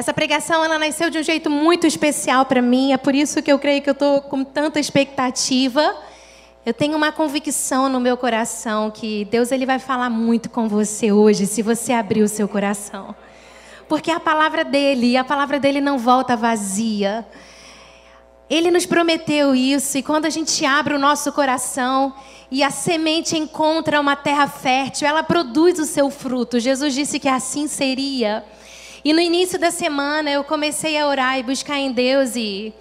Essa pregação ela nasceu de um jeito muito especial para mim, é por isso que eu creio que eu estou com tanta expectativa. Eu tenho uma convicção no meu coração que Deus ele vai falar muito com você hoje, se você abrir o seu coração. Porque a palavra dele, a palavra dele não volta vazia. Ele nos prometeu isso, e quando a gente abre o nosso coração e a semente encontra uma terra fértil, ela produz o seu fruto. Jesus disse que assim seria. E no início da semana eu comecei a orar e buscar em Deus e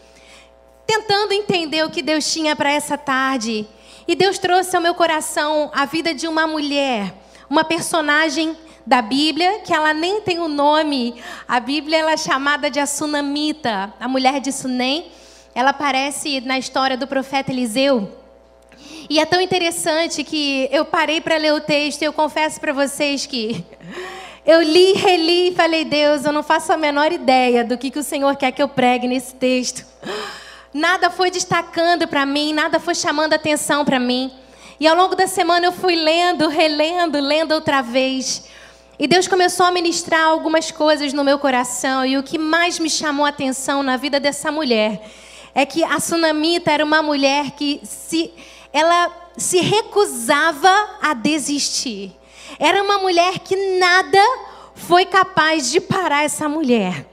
tentando entender o que Deus tinha para essa tarde. E Deus trouxe ao meu coração a vida de uma mulher, uma personagem da Bíblia, que ela nem tem o um nome. A Bíblia ela é chamada de a Sunamita, a mulher de Sunem. Ela aparece na história do profeta Eliseu. E é tão interessante que eu parei para ler o texto e eu confesso para vocês que eu li, reli e falei, Deus, eu não faço a menor ideia do que, que o Senhor quer que eu pregue nesse texto. Nada foi destacando para mim, nada foi chamando atenção para mim. E ao longo da semana eu fui lendo, relendo, lendo outra vez. E Deus começou a ministrar algumas coisas no meu coração. E o que mais me chamou a atenção na vida dessa mulher é que a Sunamita era uma mulher que se, ela se recusava a desistir. Era uma mulher que nada foi capaz de parar essa mulher.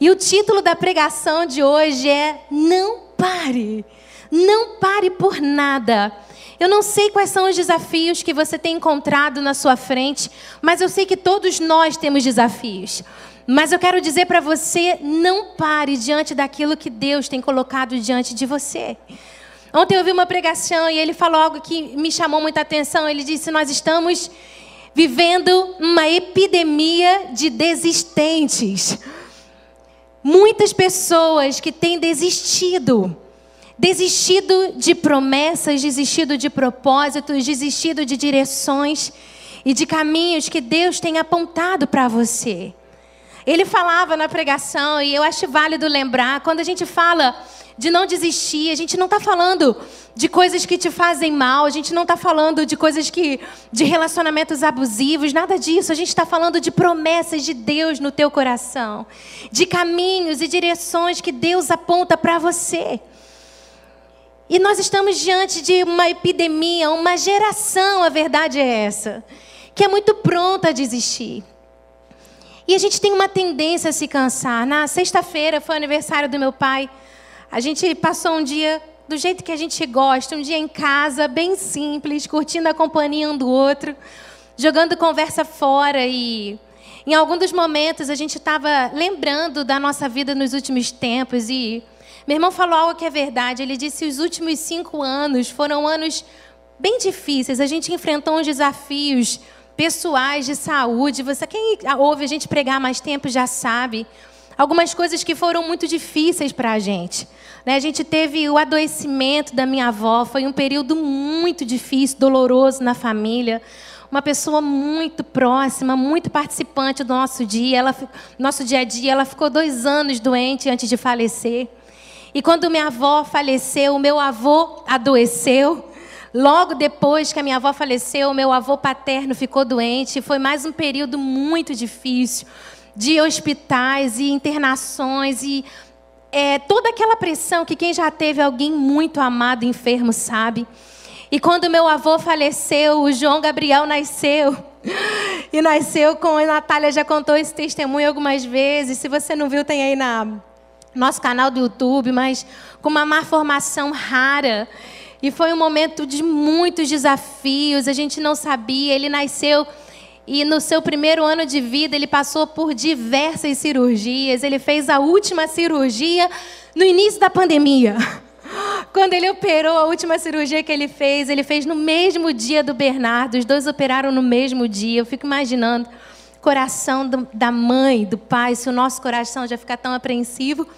E o título da pregação de hoje é Não pare. Não pare por nada. Eu não sei quais são os desafios que você tem encontrado na sua frente, mas eu sei que todos nós temos desafios. Mas eu quero dizer para você: não pare diante daquilo que Deus tem colocado diante de você. Ontem eu ouvi uma pregação e ele falou algo que me chamou muita atenção. Ele disse: Nós estamos vivendo uma epidemia de desistentes. Muitas pessoas que têm desistido, desistido de promessas, desistido de propósitos, desistido de direções e de caminhos que Deus tem apontado para você. Ele falava na pregação, e eu acho válido lembrar, quando a gente fala de não desistir. A gente não está falando de coisas que te fazem mal, a gente não está falando de coisas que. de relacionamentos abusivos, nada disso. A gente está falando de promessas de Deus no teu coração, de caminhos e direções que Deus aponta para você. E nós estamos diante de uma epidemia, uma geração, a verdade é essa, que é muito pronta a desistir. E a gente tem uma tendência a se cansar. Na sexta-feira foi o aniversário do meu pai. A gente passou um dia do jeito que a gente gosta, um dia em casa, bem simples, curtindo a companhia um do outro, jogando conversa fora e em algum dos momentos a gente estava lembrando da nossa vida nos últimos tempos e meu irmão falou algo que é verdade. Ele disse que os últimos cinco anos foram anos bem difíceis. A gente enfrentou uns desafios pessoais de saúde. Você quem ouve a gente pregar mais tempo já sabe algumas coisas que foram muito difíceis para a gente. Né? A gente teve o adoecimento da minha avó, foi um período muito difícil, doloroso na família. Uma pessoa muito próxima, muito participante do nosso dia, ela, nosso dia a dia. Ela ficou dois anos doente antes de falecer. E quando minha avó faleceu, meu avô adoeceu. Logo depois que a minha avó faleceu, meu avô paterno ficou doente. Foi mais um período muito difícil de hospitais e internações e é, toda aquela pressão que quem já teve alguém muito amado enfermo sabe. E quando meu avô faleceu, o João Gabriel nasceu. E nasceu com a Natália já contou esse testemunho algumas vezes. Se você não viu, tem aí na nosso canal do YouTube, mas com uma má formação rara. E foi um momento de muitos desafios, a gente não sabia. Ele nasceu e no seu primeiro ano de vida, ele passou por diversas cirurgias. Ele fez a última cirurgia no início da pandemia. Quando ele operou, a última cirurgia que ele fez, ele fez no mesmo dia do Bernardo. Os dois operaram no mesmo dia. Eu fico imaginando coração da mãe, do pai, se o nosso coração já ficar tão apreensivo.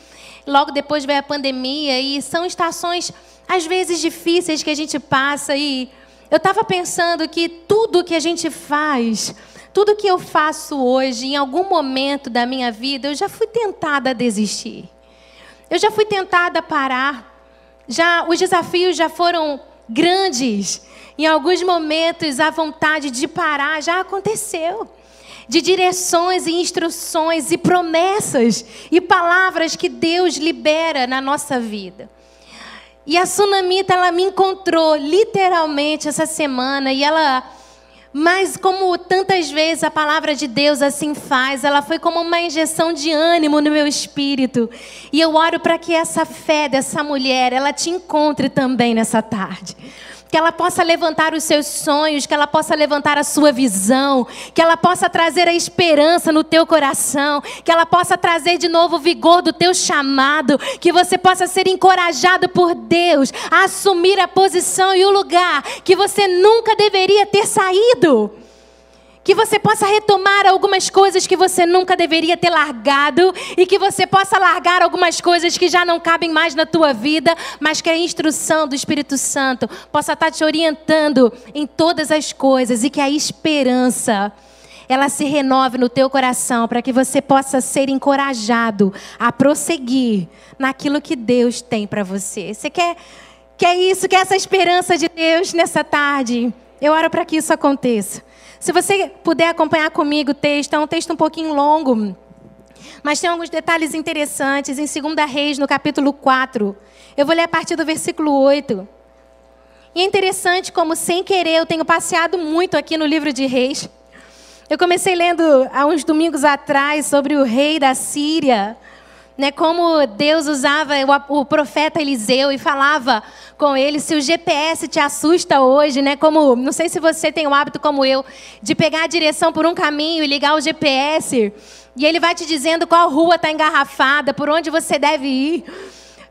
Logo depois veio a pandemia e são estações às vezes difíceis que a gente passa e eu estava pensando que tudo que a gente faz, tudo que eu faço hoje, em algum momento da minha vida, eu já fui tentada a desistir. Eu já fui tentada a parar. Já os desafios já foram grandes. Em alguns momentos a vontade de parar já aconteceu. de direções e instruções e promessas e palavras que Deus libera na nossa vida. E a Sunamita, ela me encontrou literalmente essa semana e ela mas como tantas vezes a palavra de Deus assim faz, ela foi como uma injeção de ânimo no meu espírito. E eu oro para que essa fé dessa mulher, ela te encontre também nessa tarde que ela possa levantar os seus sonhos, que ela possa levantar a sua visão, que ela possa trazer a esperança no teu coração, que ela possa trazer de novo o vigor do teu chamado, que você possa ser encorajado por Deus a assumir a posição e o lugar que você nunca deveria ter saído. Que você possa retomar algumas coisas que você nunca deveria ter largado e que você possa largar algumas coisas que já não cabem mais na tua vida, mas que a instrução do Espírito Santo possa estar te orientando em todas as coisas e que a esperança ela se renove no teu coração para que você possa ser encorajado a prosseguir naquilo que Deus tem para você. Você quer quer isso, quer essa esperança de Deus nessa tarde? Eu oro para que isso aconteça. Se você puder acompanhar comigo o texto, é um texto um pouquinho longo, mas tem alguns detalhes interessantes em 2 Reis, no capítulo 4. Eu vou ler a partir do versículo 8. E é interessante como, sem querer, eu tenho passeado muito aqui no livro de Reis. Eu comecei lendo há uns domingos atrás sobre o rei da Síria, né, como Deus usava o, profeta Eliseu e falava com ele. Se o GPS te assusta hoje, né, como não sei se você tem o hábito como eu de pegar a direção por um caminho e ligar o GPS e ele vai te dizendo qual rua está engarrafada, por onde você deve ir.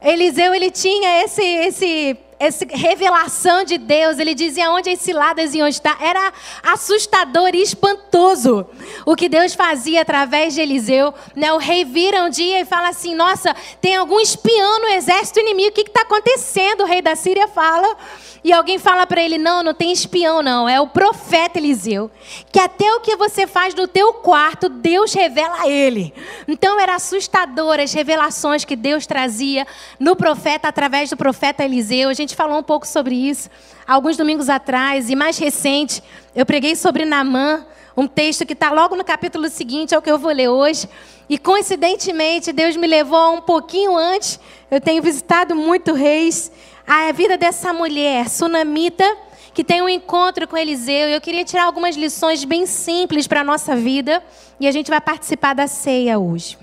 Eliseu ele tinha esse esse essa revelação de Deus, ele dizia onde as ciladas iam estar. Era assustador e espantoso o que Deus fazia através de Eliseu. Né? O rei vira um dia e fala assim: Nossa, tem algum espião no exército inimigo, o que está acontecendo? O rei da Síria fala. E alguém fala para ele: Não, não tem espião, não. É o profeta Eliseu. Que até o que você faz no teu quarto, Deus revela a ele. Então era assustador as revelações que Deus trazia no profeta através do profeta Eliseu. A gente falou um pouco sobre isso alguns domingos atrás. E mais recente, eu preguei sobre Namã. Um texto que está logo no capítulo seguinte ao que eu vou ler hoje. E coincidentemente, Deus me levou um pouquinho antes. Eu tenho visitado muito reis a vida dessa mulher sunamita que tem um encontro com Eliseu. Eu queria tirar algumas lições bem simples para a nossa vida e a gente vai participar da ceia hoje.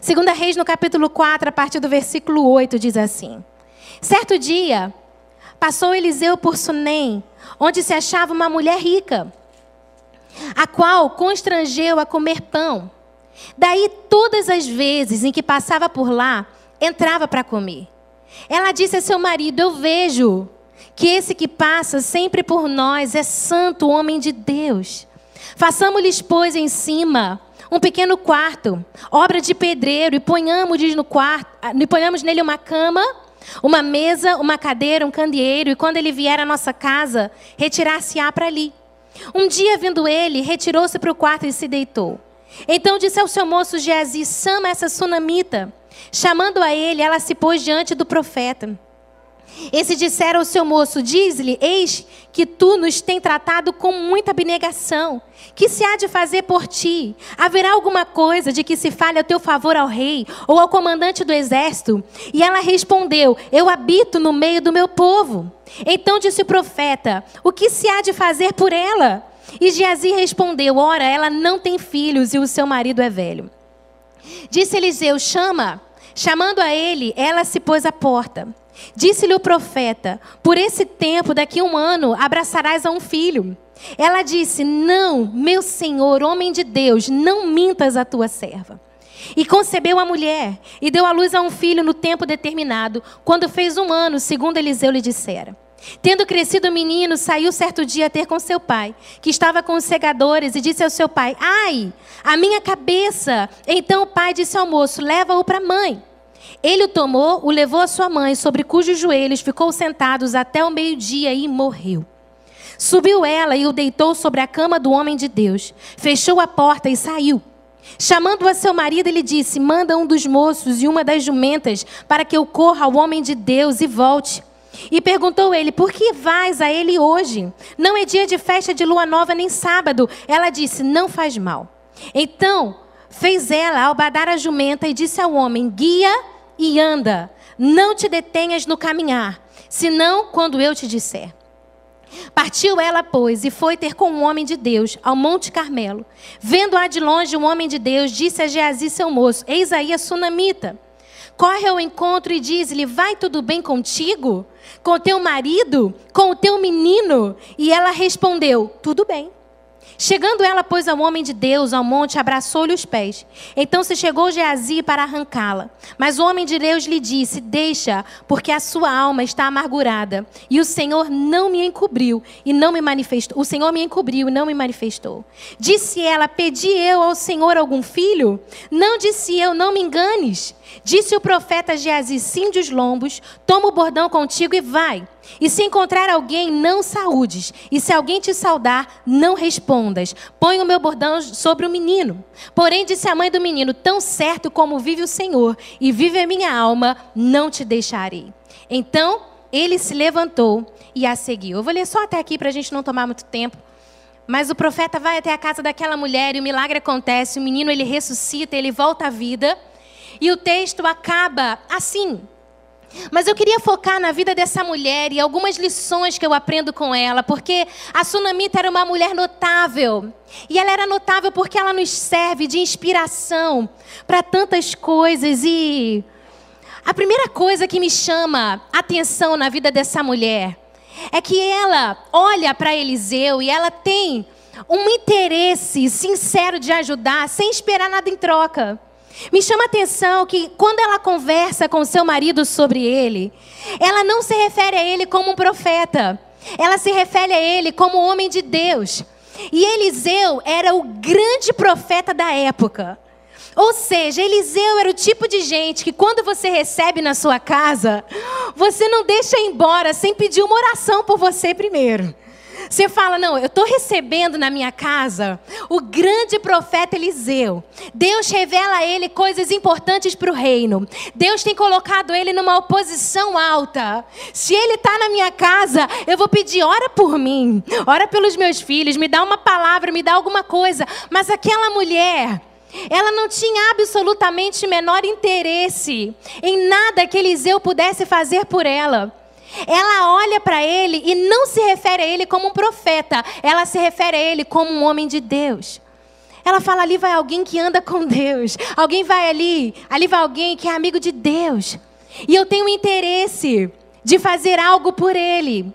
Segunda Reis, no capítulo 4, a partir do versículo 8, diz assim: Certo dia, passou Eliseu por Sunem, onde se achava uma mulher rica, a qual constrangeu a comer pão. Daí, todas as vezes em que passava por lá, entrava para comer. Ela disse a seu marido: Eu vejo que esse que passa sempre por nós é santo homem de Deus. Façamos-lhes, pois, em cima um pequeno quarto, obra de pedreiro, e ponhamos, no quarto, e ponhamos nele uma cama, uma mesa, uma cadeira, um candeeiro, e quando ele vier à nossa casa, retirar-se-á para ali. Um dia, vindo ele, retirou-se para o quarto e se deitou. Então disse ao seu moço Geazi: Chama essa sunamita. Chamando a ele, ela se pôs diante do profeta. Esse dissera ao seu moço: Diz-lhe, eis que tu nos tem tratado com muita abnegação. Que se há de fazer por ti? Haverá alguma coisa de que se fale a teu favor ao rei ou ao comandante do exército? E ela respondeu: Eu habito no meio do meu povo. Então disse o profeta: O que se há de fazer por ela? E Geazi respondeu: Ora, ela não tem filhos e o seu marido é velho. Disse Eliseu: Chama. Chamando a ele, ela se pôs à porta. Disse-lhe o profeta: Por esse tempo, daqui a um ano, abraçarás a um filho. Ela disse: Não, meu senhor, homem de Deus, não mintas a tua serva. E concebeu a mulher, e deu à luz a um filho no tempo determinado, quando fez um ano, segundo Eliseu lhe dissera. Tendo crescido o menino, saiu certo dia a ter com seu pai, que estava com os segadores, e disse ao seu pai: Ai, a minha cabeça! Então o pai disse ao moço: Leva-o para a mãe. Ele o tomou, o levou à sua mãe, sobre cujos joelhos ficou sentados até o meio-dia e morreu. Subiu ela e o deitou sobre a cama do homem de Deus, fechou a porta e saiu. Chamando a seu marido, ele disse: Manda um dos moços e uma das jumentas para que eu corra ao homem de Deus e volte. E perguntou ele: Por que vais a ele hoje? Não é dia de festa de lua nova nem sábado. Ela disse: Não faz mal. Então fez ela albadar a jumenta e disse ao homem: Guia e anda, não te detenhas no caminhar, senão quando eu te disser. Partiu ela, pois, e foi ter com um homem de Deus ao Monte Carmelo. Vendo-a de longe, um homem de Deus disse a Geazi, seu moço: Eis aí a sunamita. Corre ao encontro e diz-lhe: Vai tudo bem contigo? Com o teu marido? Com o teu menino? E ela respondeu: Tudo bem. Chegando ela, pois, ao homem de Deus, ao monte, abraçou-lhe os pés. Então se chegou Geazi para arrancá-la. Mas o homem de Deus lhe disse: Deixa, porque a sua alma está amargurada. E o Senhor não me encobriu e não me manifestou. O Senhor me encobriu e não me manifestou. Disse ela: Pedi eu ao Senhor algum filho? Não disse eu, não me enganes. Disse o profeta Geazi: Cinde os lombos, toma o bordão contigo e vai. E se encontrar alguém, não saúdes. E se alguém te saudar, não respondas. Põe o meu bordão sobre o menino. Porém, disse a mãe do menino: Tão certo como vive o Senhor e vive a minha alma, não te deixarei. Então ele se levantou e a seguiu. Eu vou ler só até aqui para a gente não tomar muito tempo. Mas o profeta vai até a casa daquela mulher e o milagre acontece. O menino ele ressuscita, ele volta à vida. E o texto acaba assim. Mas eu queria focar na vida dessa mulher e algumas lições que eu aprendo com ela, porque a Sunamita era uma mulher notável. E ela era notável porque ela nos serve de inspiração para tantas coisas. E a primeira coisa que me chama atenção na vida dessa mulher é que ela olha para Eliseu e ela tem um interesse sincero de ajudar, sem esperar nada em troca. Me chama a atenção que quando ela conversa com seu marido sobre ele, ela não se refere a ele como um profeta. Ela se refere a ele como homem de Deus. E Eliseu era o grande profeta da época. Ou seja, Eliseu era o tipo de gente que quando você recebe na sua casa, você não deixa embora sem pedir uma oração por você primeiro. Você fala, não, eu estou recebendo na minha casa o grande profeta Eliseu. Deus revela a ele coisas importantes para o reino. Deus tem colocado ele numa posição alta. Se ele está na minha casa, eu vou pedir, ora por mim, ora pelos meus filhos, me dá uma palavra, me dá alguma coisa. Mas aquela mulher, ela não tinha absolutamente menor interesse em nada que Eliseu pudesse fazer por ela. Ela olha para ele e não se refere a ele como um profeta, ela se refere a ele como um homem de Deus. Ela fala: ali vai alguém que anda com Deus, alguém vai ali, ali vai alguém que é amigo de Deus, e eu tenho interesse de fazer algo por ele.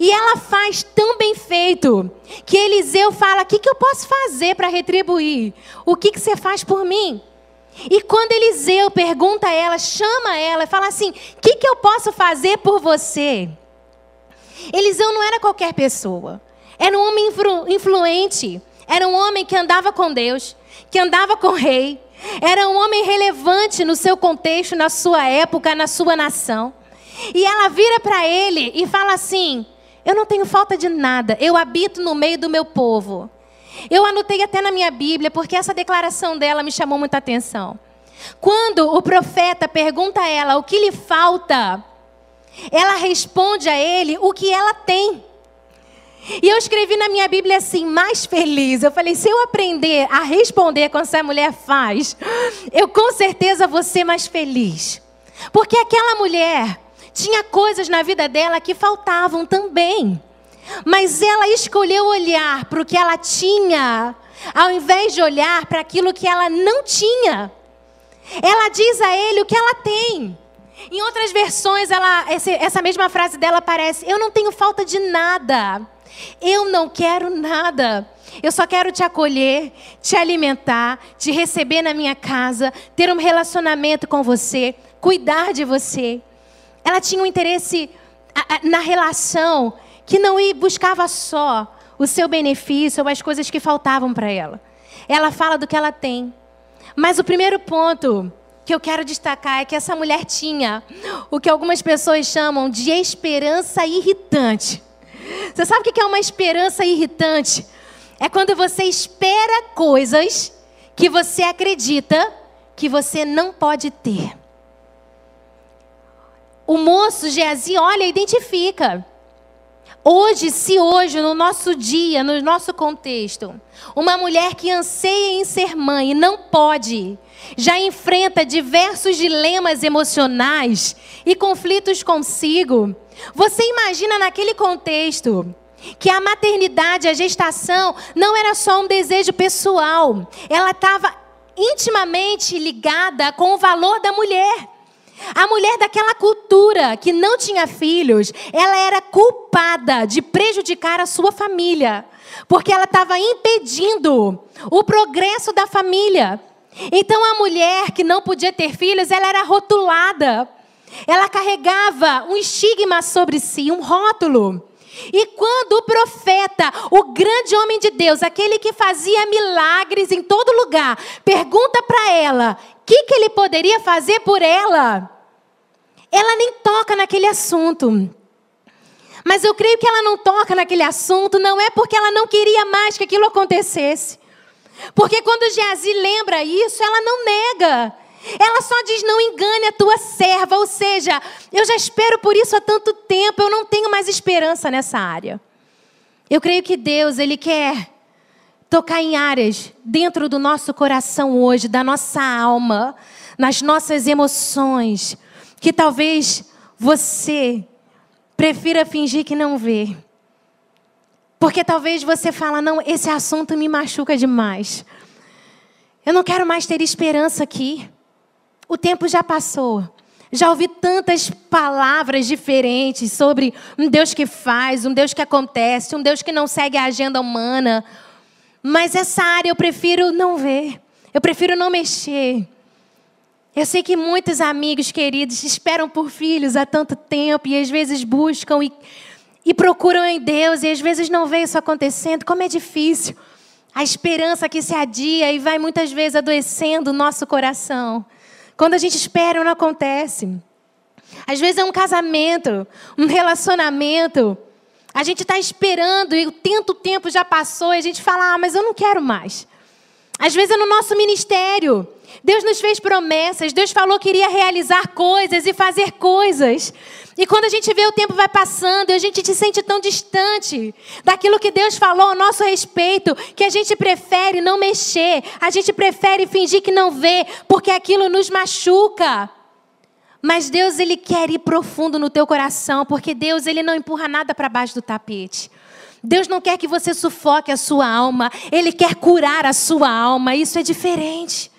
E ela faz tão bem feito que Eliseu fala: O que, que eu posso fazer para retribuir? O que, que você faz por mim? E quando Eliseu pergunta a ela, chama ela e fala assim: O que, que eu posso fazer por você? Eliseu não era qualquer pessoa. Era um homem influ influente. Era um homem que andava com Deus, que andava com o rei. Era um homem relevante no seu contexto, na sua época, na sua nação. E ela vira para ele e fala assim: Eu não tenho falta de nada, eu habito no meio do meu povo. Eu anotei até na minha Bíblia, porque essa declaração dela me chamou muita atenção. Quando o profeta pergunta a ela o que lhe falta, ela responde a ele o que ela tem. E eu escrevi na minha Bíblia assim, mais feliz. Eu falei, se eu aprender a responder como essa mulher faz, eu com certeza vou ser mais feliz. Porque aquela mulher tinha coisas na vida dela que faltavam também. Mas ela escolheu olhar para o que ela tinha, ao invés de olhar para aquilo que ela não tinha. Ela diz a ele o que ela tem. Em outras versões, ela, essa mesma frase dela aparece: Eu não tenho falta de nada. Eu não quero nada. Eu só quero te acolher, te alimentar, te receber na minha casa, ter um relacionamento com você, cuidar de você. Ela tinha um interesse na relação que não buscava só o seu benefício ou as coisas que faltavam para ela. Ela fala do que ela tem. Mas o primeiro ponto que eu quero destacar é que essa mulher tinha o que algumas pessoas chamam de esperança irritante. Você sabe o que é uma esperança irritante? É quando você espera coisas que você acredita que você não pode ter. o moço Geazi olha e identifica. Hoje, se hoje, no nosso dia, no nosso contexto, uma mulher que anseia em ser mãe e não pode, já enfrenta diversos dilemas emocionais e conflitos consigo, você imagina naquele contexto que a maternidade, a gestação, não era só um desejo pessoal, ela estava intimamente ligada com o valor da mulher. A mulher daquela cultura que não tinha filhos, ela era culpada de prejudicar a sua família, porque ela estava impedindo o progresso da família. Então a mulher que não podia ter filhos, ela era rotulada. Ela carregava um estigma sobre si, um rótulo. E quando o profeta, o grande homem de Deus, aquele que fazia milagres em todo lugar, pergunta para ela o que, que ele poderia fazer por ela, ela nem toca naquele assunto. Mas eu creio que ela não toca naquele assunto, não é porque ela não queria mais que aquilo acontecesse. Porque quando Geazi lembra isso, ela não nega. Ela só diz: não engane a tua serva. Ou seja, eu já espero por isso há tanto tempo, eu não tenho mais esperança nessa área. Eu creio que Deus, Ele quer tocar em áreas dentro do nosso coração hoje, da nossa alma, nas nossas emoções, que talvez você prefira fingir que não vê. Porque talvez você fala, não, esse assunto me machuca demais. Eu não quero mais ter esperança aqui. O tempo já passou. Já ouvi tantas palavras diferentes sobre um Deus que faz, um Deus que acontece, um Deus que não segue a agenda humana. Mas essa área eu prefiro não ver. Eu prefiro não mexer. Eu sei que muitos amigos queridos esperam por filhos há tanto tempo e às vezes buscam e, e procuram em Deus e às vezes não vê isso acontecendo. Como é difícil. A esperança que se adia e vai muitas vezes adoecendo o nosso coração. Quando a gente espera, não acontece. Às vezes é um casamento, um relacionamento. A gente está esperando e o tanto tempo já passou e a gente fala, ah, mas eu não quero mais. Às vezes é no nosso ministério. Deus nos fez promessas, Deus falou que iria realizar coisas e fazer coisas. E quando a gente vê o tempo vai passando a gente se sente tão distante daquilo que Deus falou a nosso respeito, que a gente prefere não mexer, a gente prefere fingir que não vê, porque aquilo nos machuca. Mas Deus ele quer ir profundo no teu coração, porque Deus ele não empurra nada para baixo do tapete. Deus não quer que você sufoque a sua alma, ele quer curar a sua alma. Isso é diferente.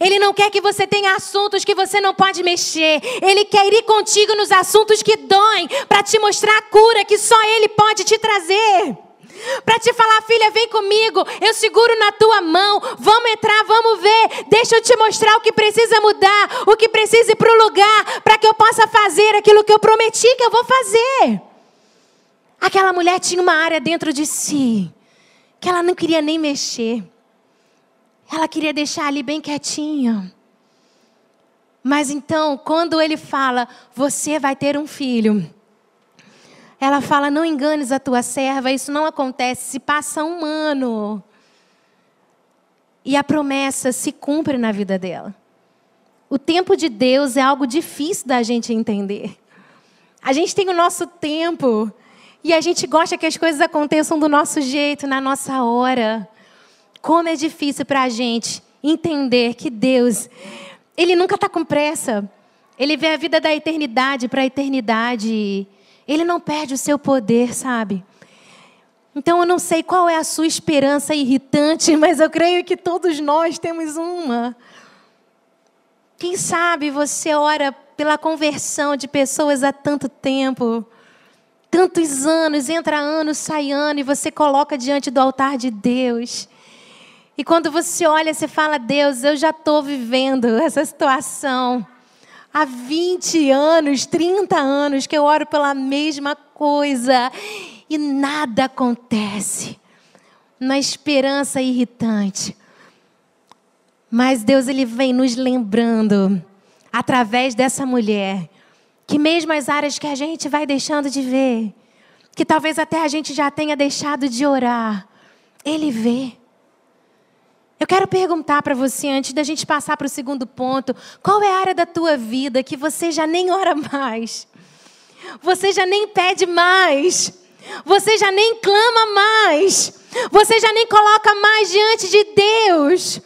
Ele não quer que você tenha assuntos que você não pode mexer. Ele quer ir contigo nos assuntos que doem, para te mostrar a cura que só Ele pode te trazer. Para te falar, filha, vem comigo, eu seguro na tua mão, vamos entrar, vamos ver, deixa eu te mostrar o que precisa mudar, o que precisa ir para o lugar, para que eu possa fazer aquilo que eu prometi que eu vou fazer. Aquela mulher tinha uma área dentro de si, que ela não queria nem mexer. Ela queria deixar ali bem quietinha. Mas então, quando ele fala, você vai ter um filho. Ela fala, não enganes a tua serva, isso não acontece, se passa um ano. E a promessa se cumpre na vida dela. O tempo de Deus é algo difícil da gente entender. A gente tem o nosso tempo e a gente gosta que as coisas aconteçam do nosso jeito, na nossa hora. Como é difícil para a gente entender que Deus, Ele nunca está com pressa. Ele vê a vida da eternidade para a eternidade. Ele não perde o seu poder, sabe? Então eu não sei qual é a sua esperança irritante, mas eu creio que todos nós temos uma. Quem sabe você ora pela conversão de pessoas há tanto tempo, tantos anos, entra ano, sai ano, e você coloca diante do altar de Deus. E quando você olha, você fala: Deus, eu já estou vivendo essa situação. Há 20 anos, 30 anos que eu oro pela mesma coisa e nada acontece. Na esperança irritante. Mas Deus ele vem nos lembrando através dessa mulher que mesmo as áreas que a gente vai deixando de ver, que talvez até a gente já tenha deixado de orar, ele vê. Eu quero perguntar para você, antes da gente passar para o segundo ponto, qual é a área da tua vida que você já nem ora mais? Você já nem pede mais? Você já nem clama mais? Você já nem coloca mais diante de Deus?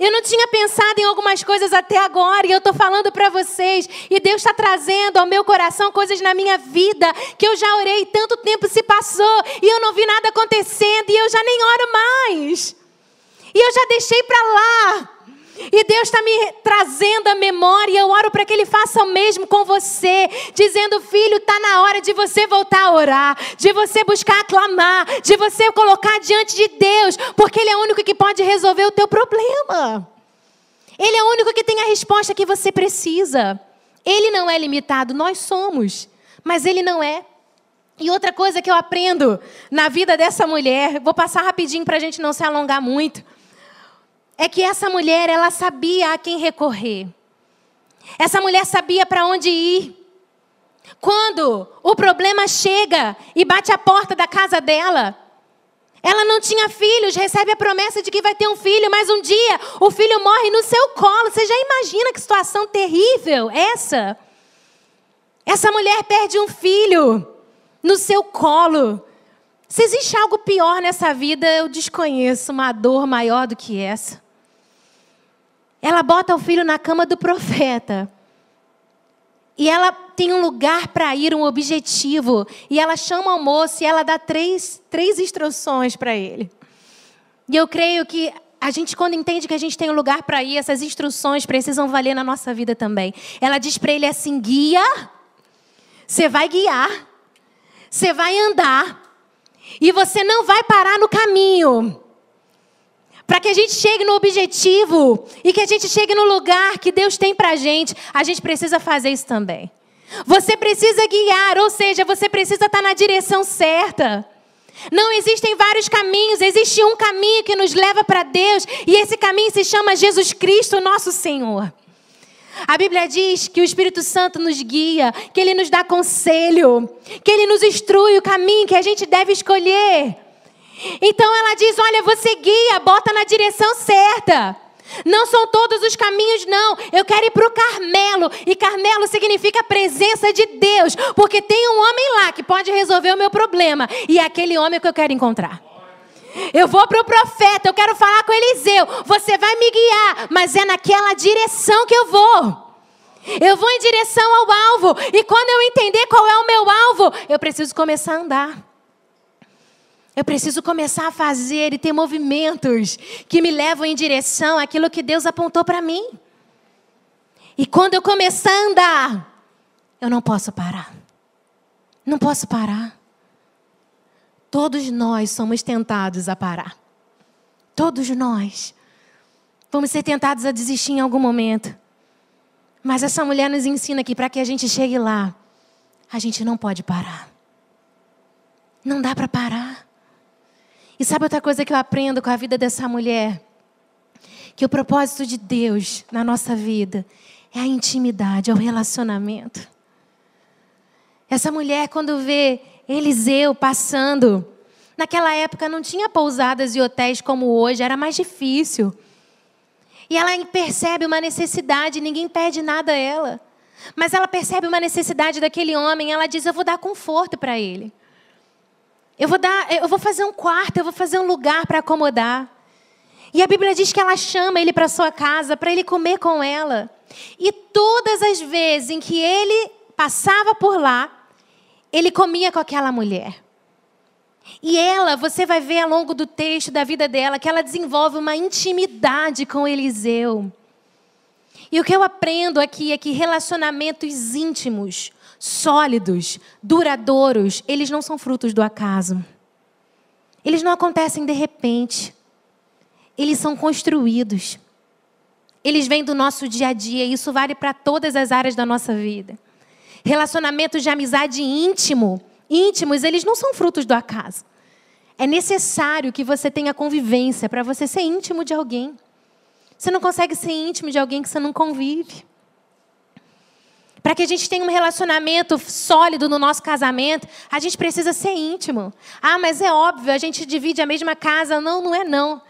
Eu não tinha pensado em algumas coisas até agora e eu estou falando para vocês. E Deus está trazendo ao meu coração coisas na minha vida que eu já orei, tanto tempo se passou e eu não vi nada acontecendo e eu já nem oro mais. E eu já deixei para lá. E Deus está me trazendo a memória. Eu oro para que Ele faça o mesmo com você, dizendo: Filho, está na hora de você voltar a orar, de você buscar aclamar, de você colocar diante de Deus, porque Ele é o único que pode resolver o teu problema. Ele é o único que tem a resposta que você precisa. Ele não é limitado, nós somos, mas Ele não é. E outra coisa que eu aprendo na vida dessa mulher, vou passar rapidinho para a gente não se alongar muito é que essa mulher, ela sabia a quem recorrer. Essa mulher sabia para onde ir. Quando o problema chega e bate a porta da casa dela, ela não tinha filhos, recebe a promessa de que vai ter um filho, mas um dia o filho morre no seu colo. Você já imagina que situação terrível essa? Essa mulher perde um filho no seu colo. Se existe algo pior nessa vida, eu desconheço uma dor maior do que essa. Ela bota o filho na cama do profeta. E ela tem um lugar para ir, um objetivo. E ela chama o moço e ela dá três, três instruções para ele. E eu creio que a gente, quando entende que a gente tem um lugar para ir, essas instruções precisam valer na nossa vida também. Ela diz para ele assim: guia, você vai guiar, você vai andar, e você não vai parar no caminho. Para que a gente chegue no objetivo e que a gente chegue no lugar que Deus tem para a gente, a gente precisa fazer isso também. Você precisa guiar, ou seja, você precisa estar na direção certa. Não existem vários caminhos, existe um caminho que nos leva para Deus, e esse caminho se chama Jesus Cristo, nosso Senhor. A Bíblia diz que o Espírito Santo nos guia, que ele nos dá conselho, que ele nos instrui o caminho que a gente deve escolher. Então ela diz: Olha, você guia, bota na direção certa. Não são todos os caminhos, não. Eu quero ir para o Carmelo. E Carmelo significa presença de Deus. Porque tem um homem lá que pode resolver o meu problema. E é aquele homem que eu quero encontrar. Eu vou para o profeta, eu quero falar com Eliseu. Você vai me guiar, mas é naquela direção que eu vou. Eu vou em direção ao alvo. E quando eu entender qual é o meu alvo, eu preciso começar a andar. Eu preciso começar a fazer e ter movimentos que me levam em direção àquilo que Deus apontou para mim. E quando eu começar a andar, eu não posso parar. Não posso parar. Todos nós somos tentados a parar. Todos nós. Vamos ser tentados a desistir em algum momento. Mas essa mulher nos ensina que para que a gente chegue lá, a gente não pode parar. Não dá para parar. E sabe outra coisa que eu aprendo com a vida dessa mulher? Que o propósito de Deus na nossa vida é a intimidade, é o relacionamento. Essa mulher, quando vê Eliseu passando, naquela época não tinha pousadas e hotéis como hoje, era mais difícil. E ela percebe uma necessidade, ninguém pede nada a ela. Mas ela percebe uma necessidade daquele homem, ela diz: Eu vou dar conforto para ele. Eu vou dar, eu vou fazer um quarto, eu vou fazer um lugar para acomodar. E a Bíblia diz que ela chama ele para sua casa para ele comer com ela. E todas as vezes em que ele passava por lá, ele comia com aquela mulher. E ela, você vai ver ao longo do texto da vida dela, que ela desenvolve uma intimidade com Eliseu. E o que eu aprendo aqui é que relacionamentos íntimos sólidos, duradouros, eles não são frutos do acaso. Eles não acontecem de repente. Eles são construídos. Eles vêm do nosso dia a dia, e isso vale para todas as áreas da nossa vida. Relacionamentos de amizade íntimo, íntimos, eles não são frutos do acaso. É necessário que você tenha convivência para você ser íntimo de alguém. Você não consegue ser íntimo de alguém que você não convive. Para que a gente tenha um relacionamento sólido no nosso casamento, a gente precisa ser íntimo. Ah, mas é óbvio, a gente divide a mesma casa. Não, não é não.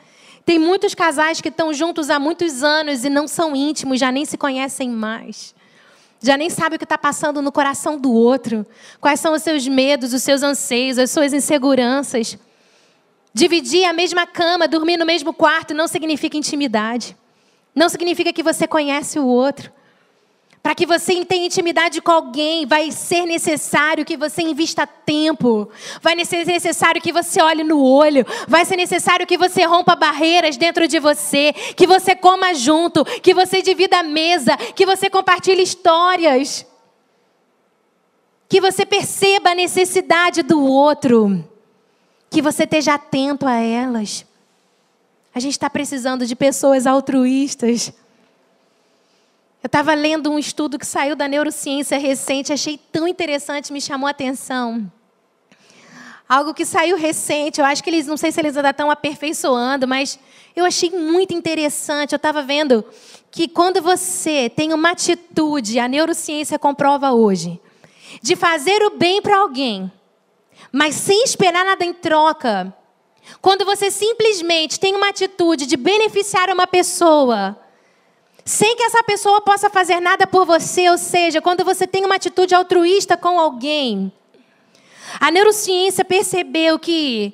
Tem muitos casais que estão juntos há muitos anos e não são íntimos, já nem se conhecem mais. Já nem sabe o que está passando no coração do outro. Quais são os seus medos, os seus anseios, as suas inseguranças. Dividir a mesma cama, dormir no mesmo quarto não significa intimidade. Não significa que você conhece o outro. Para que você tenha intimidade com alguém, vai ser necessário que você invista tempo. Vai ser necessário que você olhe no olho. Vai ser necessário que você rompa barreiras dentro de você. Que você coma junto. Que você divida a mesa. Que você compartilhe histórias. Que você perceba a necessidade do outro. Que você esteja atento a elas. A gente está precisando de pessoas altruístas eu estava lendo um estudo que saiu da neurociência recente, achei tão interessante, me chamou a atenção. Algo que saiu recente, eu acho que eles, não sei se eles ainda estão aperfeiçoando, mas eu achei muito interessante. Eu estava vendo que quando você tem uma atitude, a neurociência comprova hoje, de fazer o bem para alguém, mas sem esperar nada em troca, quando você simplesmente tem uma atitude de beneficiar uma pessoa, sem que essa pessoa possa fazer nada por você, ou seja, quando você tem uma atitude altruísta com alguém. A neurociência percebeu que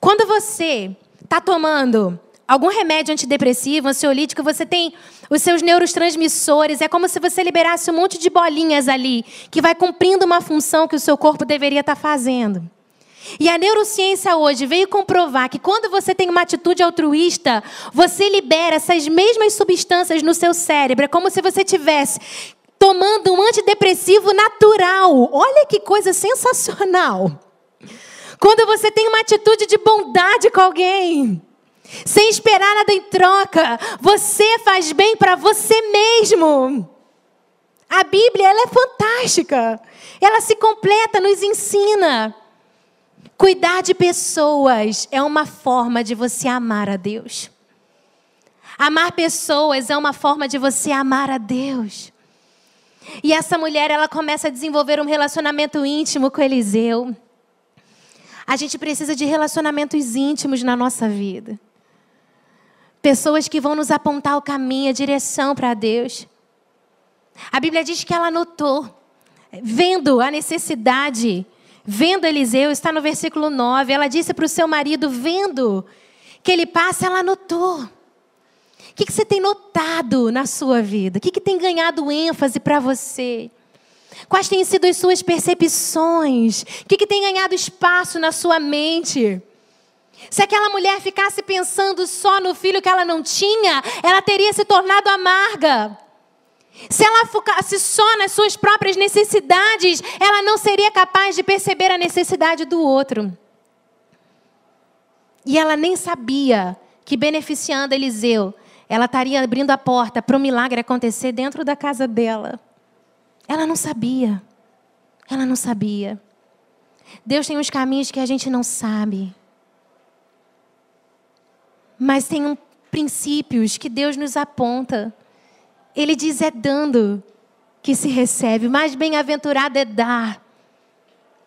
quando você está tomando algum remédio antidepressivo, ansiolítico, você tem os seus neurotransmissores, é como se você liberasse um monte de bolinhas ali, que vai cumprindo uma função que o seu corpo deveria estar tá fazendo. E a neurociência hoje veio comprovar que quando você tem uma atitude altruísta, você libera essas mesmas substâncias no seu cérebro. É como se você tivesse tomando um antidepressivo natural. Olha que coisa sensacional. Quando você tem uma atitude de bondade com alguém, sem esperar nada em troca, você faz bem para você mesmo. A Bíblia ela é fantástica. Ela se completa, nos ensina. Cuidar de pessoas é uma forma de você amar a Deus. Amar pessoas é uma forma de você amar a Deus. E essa mulher, ela começa a desenvolver um relacionamento íntimo com Eliseu. A gente precisa de relacionamentos íntimos na nossa vida. Pessoas que vão nos apontar o caminho, a direção para Deus. A Bíblia diz que ela notou, vendo a necessidade vendo Eliseu, está no versículo 9. Ela disse para o seu marido, vendo que ele passa, ela notou. O que, que você tem notado na sua vida? O que, que tem ganhado ênfase para você? Quais têm sido as suas percepções? O que, que tem ganhado espaço na sua mente? Se aquela mulher ficasse pensando só no filho que ela não tinha, ela teria se tornado amarga. Se ela focasse só nas suas próprias necessidades, ela não seria capaz de perceber a necessidade do outro. E ela nem sabia que beneficiando Eliseu, ela estaria abrindo a porta para o milagre acontecer dentro da casa dela. Ela não sabia. Ela não sabia. Deus tem uns caminhos que a gente não sabe. Mas tem um, princípios que Deus nos aponta. Ele diz: é dando que se recebe. Mais bem-aventurado é dar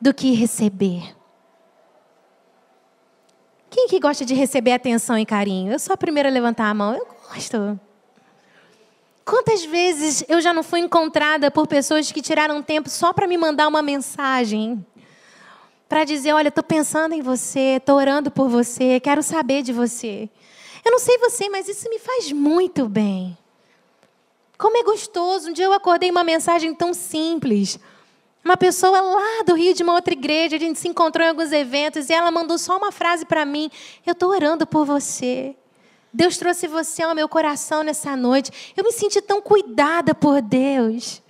do que receber. Quem que gosta de receber atenção e carinho? Eu sou a primeira a levantar a mão. Eu gosto. Quantas vezes eu já não fui encontrada por pessoas que tiraram tempo só para me mandar uma mensagem? Para dizer: olha, estou pensando em você, estou orando por você, quero saber de você. Eu não sei você, mas isso me faz muito bem. Como é gostoso. Um dia eu acordei uma mensagem tão simples. Uma pessoa lá do Rio de uma outra igreja, a gente se encontrou em alguns eventos e ela mandou só uma frase para mim: Eu estou orando por você. Deus trouxe você ao meu coração nessa noite. Eu me senti tão cuidada por Deus.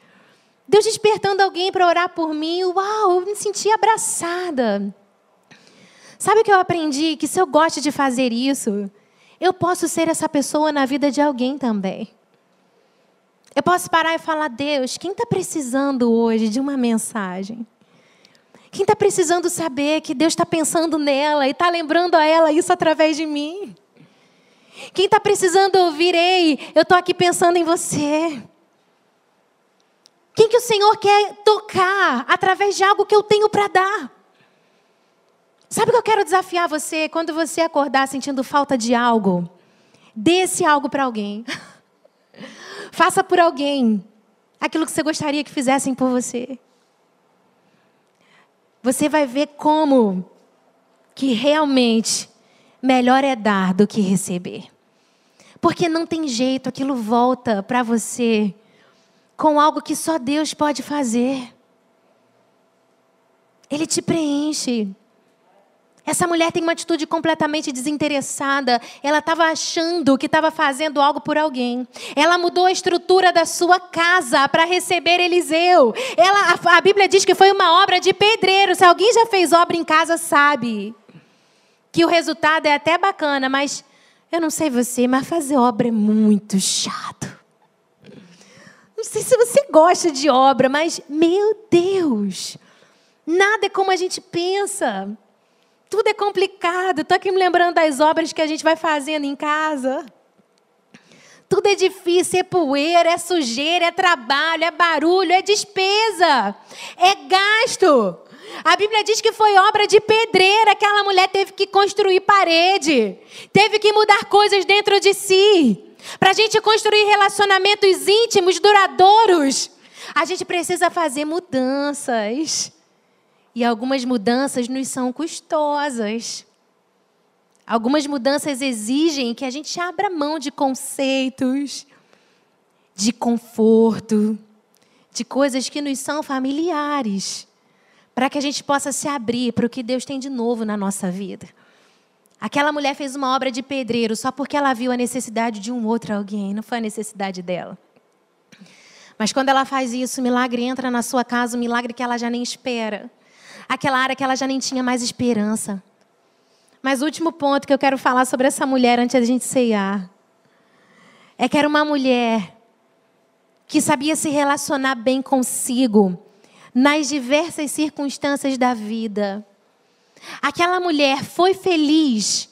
Deus despertando alguém para orar por mim. Uau, eu me senti abraçada. Sabe o que eu aprendi? Que se eu gosto de fazer isso, eu posso ser essa pessoa na vida de alguém também. Eu posso parar e falar, Deus, quem está precisando hoje de uma mensagem? Quem está precisando saber que Deus está pensando nela e está lembrando a ela isso através de mim? Quem está precisando ouvir, ei, eu estou aqui pensando em você. Quem que o Senhor quer tocar através de algo que eu tenho para dar? Sabe o que eu quero desafiar você? Quando você acordar sentindo falta de algo, Dê esse algo para alguém. Faça por alguém aquilo que você gostaria que fizessem por você. Você vai ver como que realmente melhor é dar do que receber. Porque não tem jeito, aquilo volta para você com algo que só Deus pode fazer. Ele te preenche. Essa mulher tem uma atitude completamente desinteressada. Ela estava achando que estava fazendo algo por alguém. Ela mudou a estrutura da sua casa para receber Eliseu. Ela, a, a, Bíblia diz que foi uma obra de pedreiro. Se alguém já fez obra em casa, sabe que o resultado é até bacana, mas eu não sei você, mas fazer obra é muito chato. Não sei se você gosta de obra, mas meu Deus, nada é como a gente pensa. Tudo é complicado. Estou aqui me lembrando das obras que a gente vai fazendo em casa. Tudo é difícil, é poeira, é sujeira, é trabalho, é barulho, é despesa, é gasto. A Bíblia diz que foi obra de pedreira, aquela mulher teve que construir parede, teve que mudar coisas dentro de si. Para a gente construir relacionamentos íntimos, duradouros, a gente precisa fazer mudanças. E algumas mudanças nos são custosas. Algumas mudanças exigem que a gente abra mão de conceitos, de conforto, de coisas que nos são familiares, para que a gente possa se abrir para o que Deus tem de novo na nossa vida. Aquela mulher fez uma obra de pedreiro só porque ela viu a necessidade de um outro alguém, não foi a necessidade dela. Mas quando ela faz isso, o milagre entra na sua casa, um milagre que ela já nem espera aquela área que ela já nem tinha mais esperança. Mas o último ponto que eu quero falar sobre essa mulher antes da gente ceiar é que era uma mulher que sabia se relacionar bem consigo nas diversas circunstâncias da vida. Aquela mulher foi feliz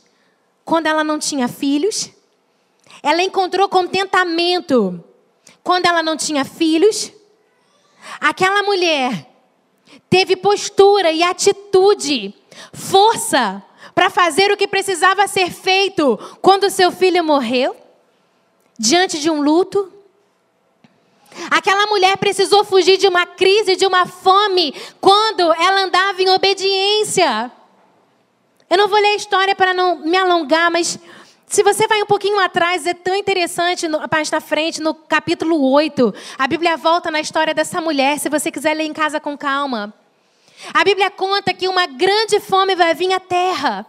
quando ela não tinha filhos. Ela encontrou contentamento quando ela não tinha filhos. Aquela mulher teve postura e atitude, força para fazer o que precisava ser feito quando seu filho morreu, diante de um luto. Aquela mulher precisou fugir de uma crise, de uma fome, quando ela andava em obediência. Eu não vou ler a história para não me alongar, mas se você vai um pouquinho atrás, é tão interessante, no, mais na frente, no capítulo 8, a Bíblia volta na história dessa mulher, se você quiser ler em casa com calma. A Bíblia conta que uma grande fome vai vir à terra.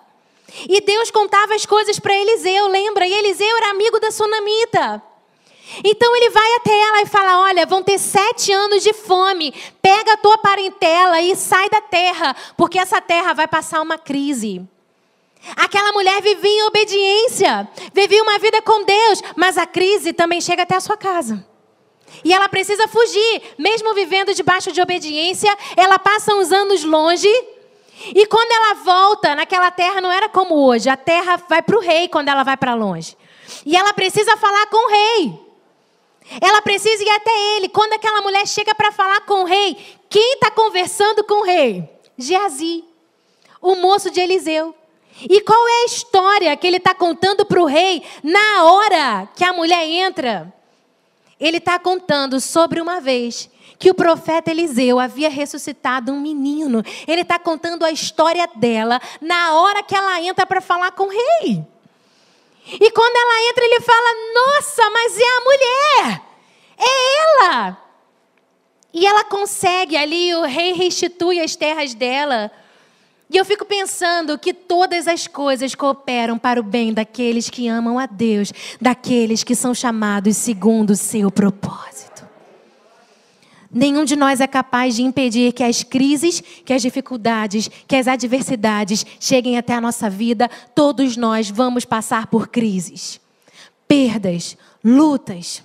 E Deus contava as coisas para Eliseu, lembra? E Eliseu era amigo da sunamita. Então ele vai até ela e fala: Olha, vão ter sete anos de fome. Pega a tua parentela e sai da terra, porque essa terra vai passar uma crise. Aquela mulher vivia em obediência, vivia uma vida com Deus, mas a crise também chega até a sua casa. E ela precisa fugir, mesmo vivendo debaixo de obediência, ela passa uns anos longe. E quando ela volta, naquela terra não era como hoje, a terra vai para o rei quando ela vai para longe. E ela precisa falar com o rei. Ela precisa ir até ele. Quando aquela mulher chega para falar com o rei, quem está conversando com o rei? Geazi, o moço de Eliseu. E qual é a história que ele está contando para o rei na hora que a mulher entra? Ele está contando sobre uma vez que o profeta Eliseu havia ressuscitado um menino. Ele está contando a história dela na hora que ela entra para falar com o rei. E quando ela entra, ele fala: Nossa, mas é a mulher! É ela! E ela consegue ali, o rei restitui as terras dela. E eu fico pensando que todas as coisas cooperam para o bem daqueles que amam a Deus, daqueles que são chamados segundo o seu propósito. Nenhum de nós é capaz de impedir que as crises, que as dificuldades, que as adversidades cheguem até a nossa vida. Todos nós vamos passar por crises, perdas, lutas.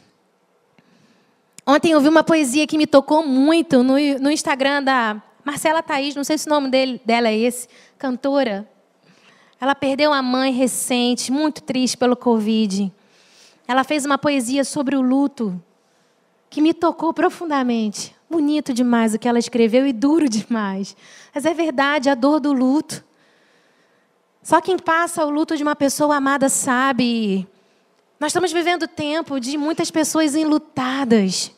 Ontem eu vi uma poesia que me tocou muito no, no Instagram da Marcela Thaís, não sei se o nome dele, dela é esse, cantora. Ela perdeu uma mãe recente, muito triste pelo Covid. Ela fez uma poesia sobre o luto que me tocou profundamente. Bonito demais o que ela escreveu e duro demais. Mas é verdade, a dor do luto. Só quem passa o luto de uma pessoa amada sabe Nós estamos vivendo tempo de muitas pessoas enlutadas.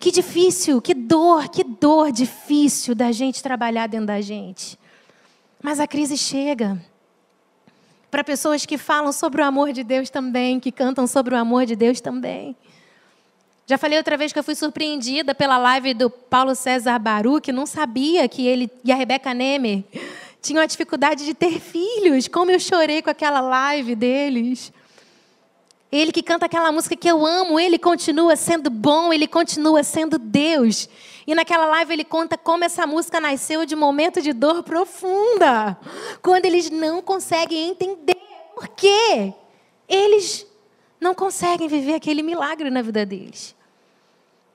Que difícil, que dor, que dor difícil da gente trabalhar dentro da gente. Mas a crise chega. Para pessoas que falam sobre o amor de Deus também, que cantam sobre o amor de Deus também. Já falei outra vez que eu fui surpreendida pela live do Paulo César Baru, que não sabia que ele e a Rebeca Nemer tinham a dificuldade de ter filhos. Como eu chorei com aquela live deles. Ele que canta aquela música que eu amo, ele continua sendo bom, ele continua sendo Deus. E naquela live ele conta como essa música nasceu de momento de dor profunda. Quando eles não conseguem entender por quê. Eles não conseguem viver aquele milagre na vida deles.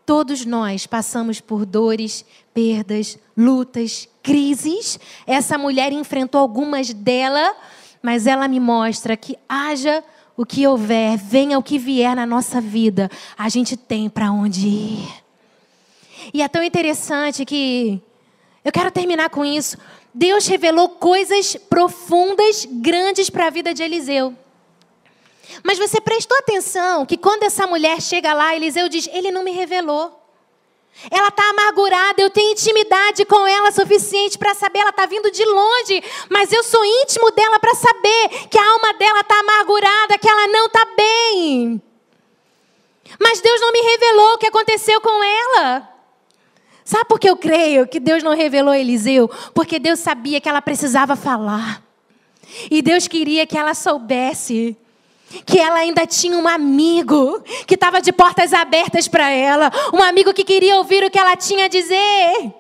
Todos nós passamos por dores, perdas, lutas, crises. Essa mulher enfrentou algumas delas, mas ela me mostra que haja o que houver, venha o que vier na nossa vida, a gente tem para onde ir. E é tão interessante que eu quero terminar com isso. Deus revelou coisas profundas, grandes para a vida de Eliseu. Mas você prestou atenção que quando essa mulher chega lá, Eliseu diz: Ele não me revelou. Ela está amargurada, eu tenho intimidade com ela suficiente para saber, ela está vindo de longe, mas eu sou íntimo dela para saber que a alma dela está amargurada, que ela não está bem. Mas Deus não me revelou o que aconteceu com ela. Sabe por que eu creio que Deus não revelou a Eliseu? Porque Deus sabia que ela precisava falar. E Deus queria que ela soubesse que ela ainda tinha um amigo que estava de portas abertas para ela, um amigo que queria ouvir o que ela tinha a dizer.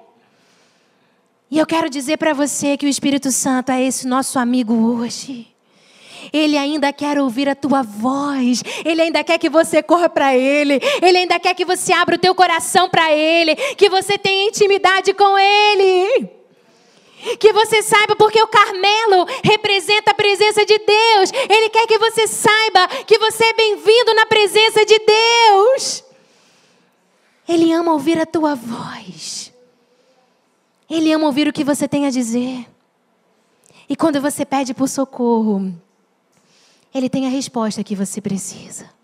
E eu quero dizer para você que o Espírito Santo é esse nosso amigo hoje. Ele ainda quer ouvir a tua voz. Ele ainda quer que você corra para Ele. Ele ainda quer que você abra o teu coração para Ele. Que você tenha intimidade com Ele. Que você saiba, porque o Carmelo representa a presença de Deus. Ele quer que você saiba que você é bem-vindo na presença de Deus. Ele ama ouvir a tua voz. Ele ama ouvir o que você tem a dizer. E quando você pede por socorro, Ele tem a resposta que você precisa.